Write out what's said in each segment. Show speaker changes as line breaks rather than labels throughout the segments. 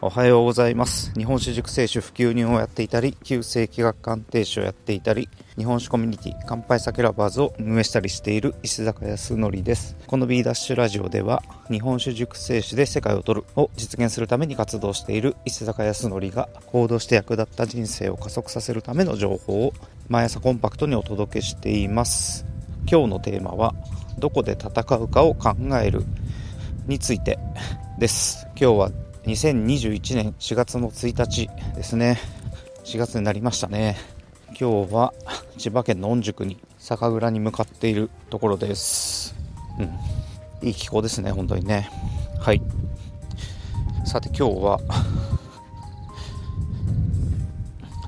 おはようございます。日本酒熟成酒普及入をやっていたり旧世紀学鑑定士をやっていたり日本酒コミュニティ乾杯酒ラバーズを運営したりしている石坂康則です。この B ダッシュラジオでは日本酒熟成酒で世界を取るを実現するために活動している石坂康則が行動して役立った人生を加速させるための情報を毎朝コンパクトにお届けしています。今日のテーマはどこで戦うかを考えるについてです。今日は2021年4月の1日ですね。4月になりましたね。今日は千葉県の御宿に酒蔵に向かっているところです。うん。いい気候ですね本当にね。はい。さて今日は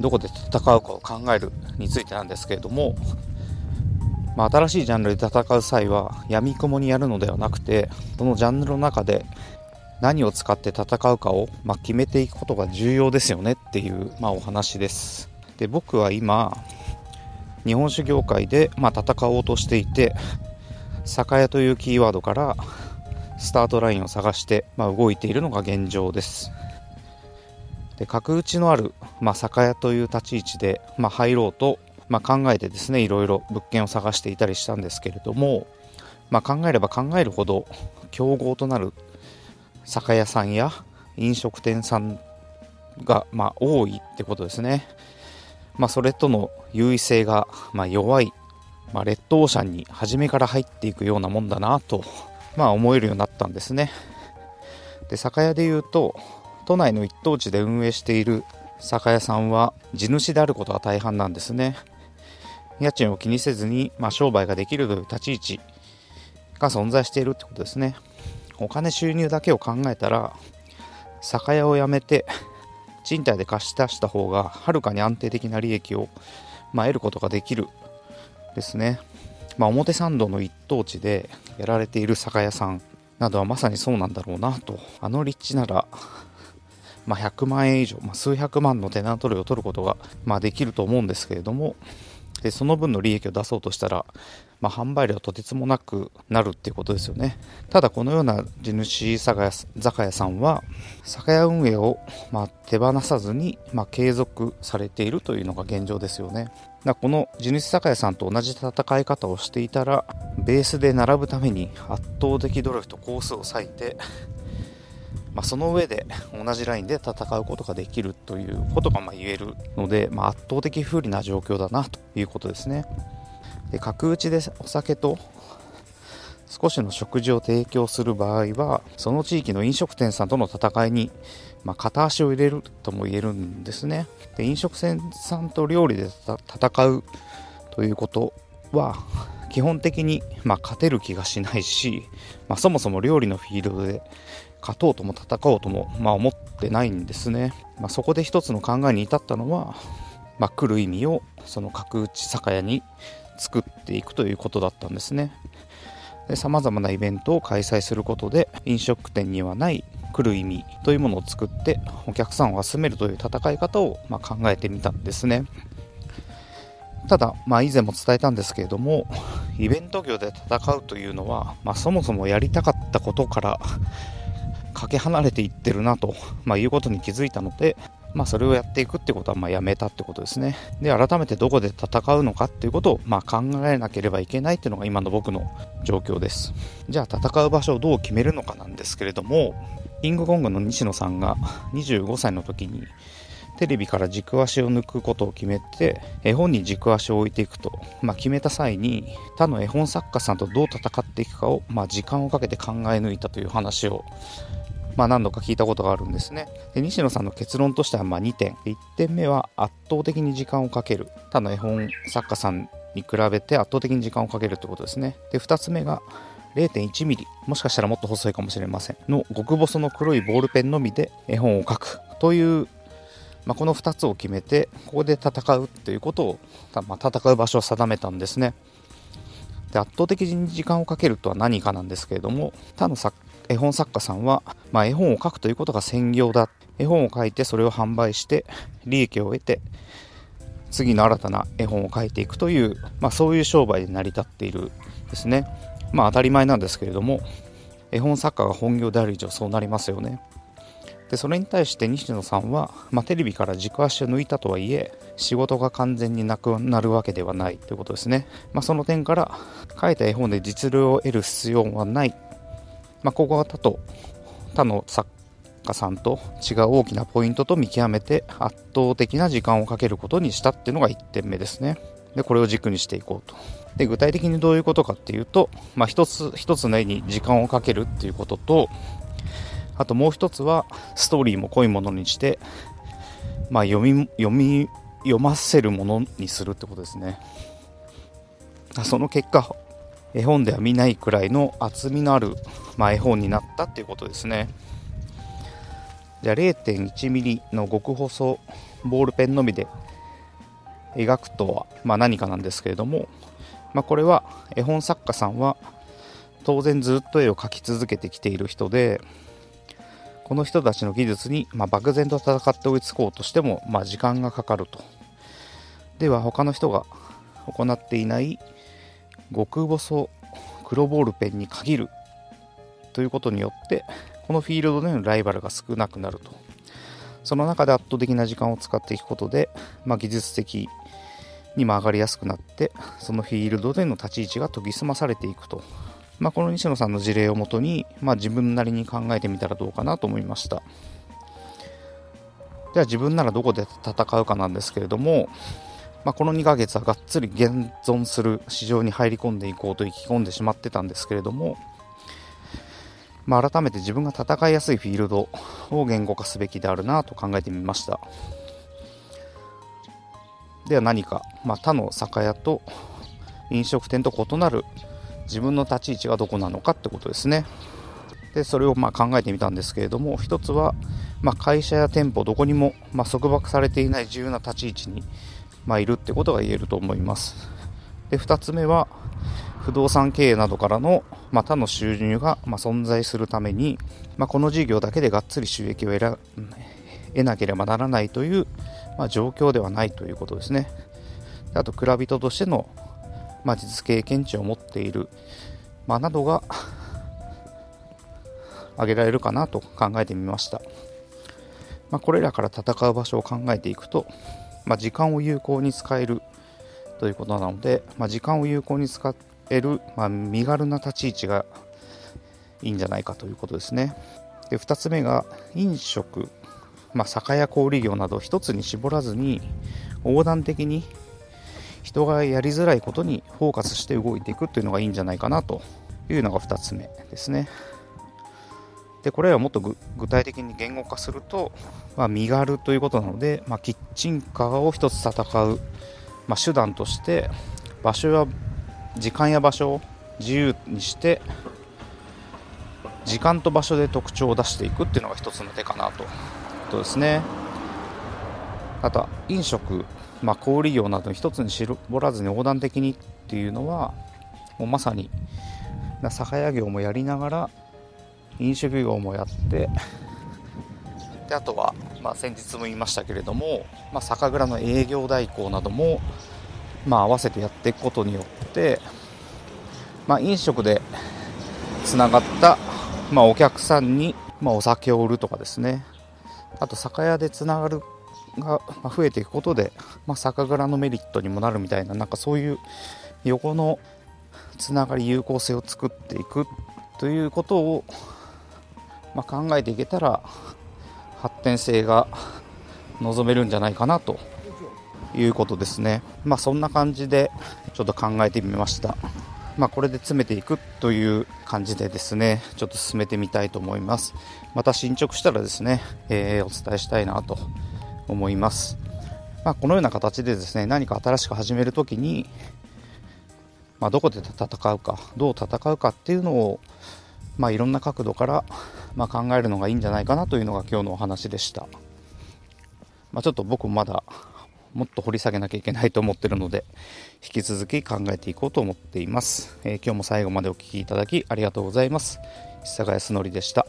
どこで戦うかを考えるについてなんですけれども、まあ、新しいジャンルで戦う際は闇雲にやるのではなくてそのジャンルの中で何を使って戦うかを、まあ、決めていくことが重要ですよねっていう、まあ、お話です。で僕は今日本酒業界で、まあ、戦おうとしていて酒屋というキーワードからスタートラインを探して、まあ、動いているのが現状です。で角打ちのある、まあ、酒屋という立ち位置で、まあ、入ろうと、まあ、考えてですねいろいろ物件を探していたりしたんですけれども、まあ、考えれば考えるほど競合となる酒屋さんや飲食店さんが、まあ、多いってことですね。まあ、それとの優位性が、まあ、弱い、まあ、レッドオーシャンに初めから入っていくようなもんだなと、まあ、思えるようになったんですね。で酒屋でいうと都内の一等地で運営している酒屋さんは地主であることが大半なんですね。家賃を気にせずに、まあ、商売ができるという立ち位置が存在しているってことですね。お金収入だけを考えたら酒屋を辞めて賃貸で貸し出した方がはるかに安定的な利益を、まあ、得ることができる。ですね、まあ、表参道の一等地でやられている酒屋さんなどはまさにそうなんだろうなと。あの立地なら、まあ、100万円以上、まあ、数百万のテナント料を取ることが、まあ、できると思うんですけれどもでその分の利益を出そうとしたら、まあ、販売量とてつもなくなるっていうことですよね。ただこのような地主酒屋酒屋さんは酒屋運営を、まあ、手放さずに、まあ、継続されているというのが現状ですよね。だこの地主酒屋さんと同じ戦い方をしていたらベースで並ぶために圧倒的努力とコースを割いてまあ、その上で同じラインで戦うことができるということがま言えるので、まあ、圧倒的不利な状況だなということですね。で角打ちでお酒と少しの食事を提供する場合はその地域の飲食店さんとの戦いに、まあ、片足を入れるとも言えるんですねで飲食店さんと料理で戦うということは基本的に、まあ、勝てる気がしないし、まあ、そもそも料理のフィールドで勝とうとも戦おうとも、まあ、思ってないんですね。まあ、そこで一つの考えに至ったのは、まあ、来る意味をその角打ち酒屋に作っていくということだったんですね。さまざまなイベントを開催することで飲食店にはない来る意味というものを作ってお客さんを集めるという戦い方をま考えてみたんですね。ただ、まあ、以前も伝えたんですけれどもイベント業で戦うというのは、まあ、そもそもやりたかったことからかけ離れていってるなと、まあ、いうことに気づいたので、まあ、それをやっていくってことはまあやめたってことですね。で、改めてどこで戦うのかっていうことをまあ考えなければいけないっていうのが今の僕の状況です。じゃあ戦う場所をどう決めるのかなんですけれども、キングコングの西野さんが25歳の時にテレビから軸足を抜くことを決めて絵本に軸足を置いていくと、まあ、決めた際に他の絵本作家さんとどう戦っていくかを、まあ、時間をかけて考え抜いたという話をまあ、何度か聞いたことがあるんですね。で西野さんの結論としてはま2点。1点目は圧倒的に時間をかける。他の絵本作家さんに比べて圧倒的に時間をかけるということですね。で、2つ目が0.1ミリ、もしかしたらもっと細いかもしれません。の極細の黒いボールペンのみで絵本を描くという、まあ、この2つを決めて、ここで戦うということを、まあ、戦う場所を定めたんですね。で圧倒的に時間をかけるとは何かなんですけれども他の作絵本作家さんは、まあ、絵本を書くということが専業だ。絵本を書いてそれを販売して利益を得て次の新たな絵本を書いていくという、まあ、そういう商売で成り立っているですね。まあ当たり前なんですけれども絵本作家が本業である以上そうなりますよね。でそれに対して西野さんは、まあ、テレビから軸足を抜いたとはいえ仕事が完全になくなるわけではないということですね、まあ、その点から書いた絵本で実例を得る必要はない、まあ、ここは他と他の作家さんと違う大きなポイントと見極めて圧倒的な時間をかけることにしたっていうのが1点目ですね。でこれを軸にしていこうと。で具体的にどういうことかっていうと、まあ、一つ一つの絵に時間をかけるっていうこととあともう一つはストーリーも濃いものにして、まあ、読み読み読ませるものにするってことですね。その結果絵本では見ないくらいの厚みのある、まあ、絵本になったっていうことですねじゃあ 0.1mm の極細ボールペンのみで描くとは、まあ、何かなんですけれども、まあ、これは絵本作家さんは当然ずっと絵を描き続けてきている人でこの人たちの技術に、まあ、漠然と戦って追いつこうとしても、まあ、時間がかかると。では他の人が行っていない極細黒ボールペンに限るということによってこのフィールドでのライバルが少なくなると。その中で圧倒的な時間を使っていくことで、まあ、技術的にも上がりやすくなってそのフィールドでの立ち位置が研ぎ澄まされていくと。まあ、この西野さんの事例をもとに、まあ、自分なりに考えてみたらどうかなと思いました。じゃあ自分ならどこで戦うかなんですけれども、まあ、この2ヶ月はがっつり現存する市場に入り込んでいこうと意気込んでしまってたんですけれども、まあ、改めて自分が戦いやすいフィールドを言語化すべきであるなと考えてみましたでは何か、まあ、他の酒屋と飲食店と異なる自分の立ち位置がどこなのかってことですね。でそれをまあ考えてみたんですけれども一つは、まあ、会社や店舗どこにも、まあ、束縛されていない自由な立ち位置に、まあ、いるってことが言えると思います。で2つ目は不動産経営などからの、まあ、他の収入が、ま、存在するために、まあ、この事業だけでがっつり収益を得得なければならないという、ま、状況ではないということですね。あと、蔵人としてのまあ、実経験値を持っている、ま、などが挙げられるかなと考えてみました。ま、これらから戦う場所を考えていくと、まあ、時間を有効に使えるということなので、まあ、時間を有効に使える、まあ、身軽な立ち位置がいいんじゃないかということですね。で2つ目が飲食、まあ、酒や小売業など一つに絞らずに横断的に人がやりづらいことにフォーカスして動いていくっていうのがいいんじゃないかなというのが2つ目ですね。でこれはもっと具体的に言語化すると、まあ、身軽ということなので、まあ、キッチンカーを1つ戦う、まあ、手段として場所や時間や場所を自由にして時間と場所で特徴を出していくっていうのが1つの手かなということですね。あとは飲食まあ、小売業など一つに絞らずに横断的にっていうのはもうまさに酒屋業もやりながら飲食業もやって。であとは、まあ、先日も言いましたけれども、まあ、酒蔵の営業代行なども、まあ、合わせてやっていくことによって、まあ、飲食でつながった、まあ、お客さんに、まあ、お酒を売るとかですね。あと酒屋でつながるが増えていくことで、まあ、酒蔵のメリットにもなるみたいななんかそういう横のつながり有効性を作っていくということを、まあ、考えていけたら発展性が望めるんじゃないかなということですね。まあそんな感じでちょっと考えてみました。まあ、これで詰めていくという感じでですね、ちょっと進めてみたいと思います。また進捗したらですね、えー、お伝えしたいなと思います。まあ、このような形でですね何か新しく始めるときに、まあ、どこで戦うかどう戦うかっていうのを、まあ、いろんな角度から、ま考えるのがいいんじゃないかなというのが今日のお話でした、まちょっと僕もまだもっと掘り下げなきゃいけないと思ってるので引き続き考えていこうと思っています、えー、今日も最後までお聴きいただきありがとうございます。久賀康則でした。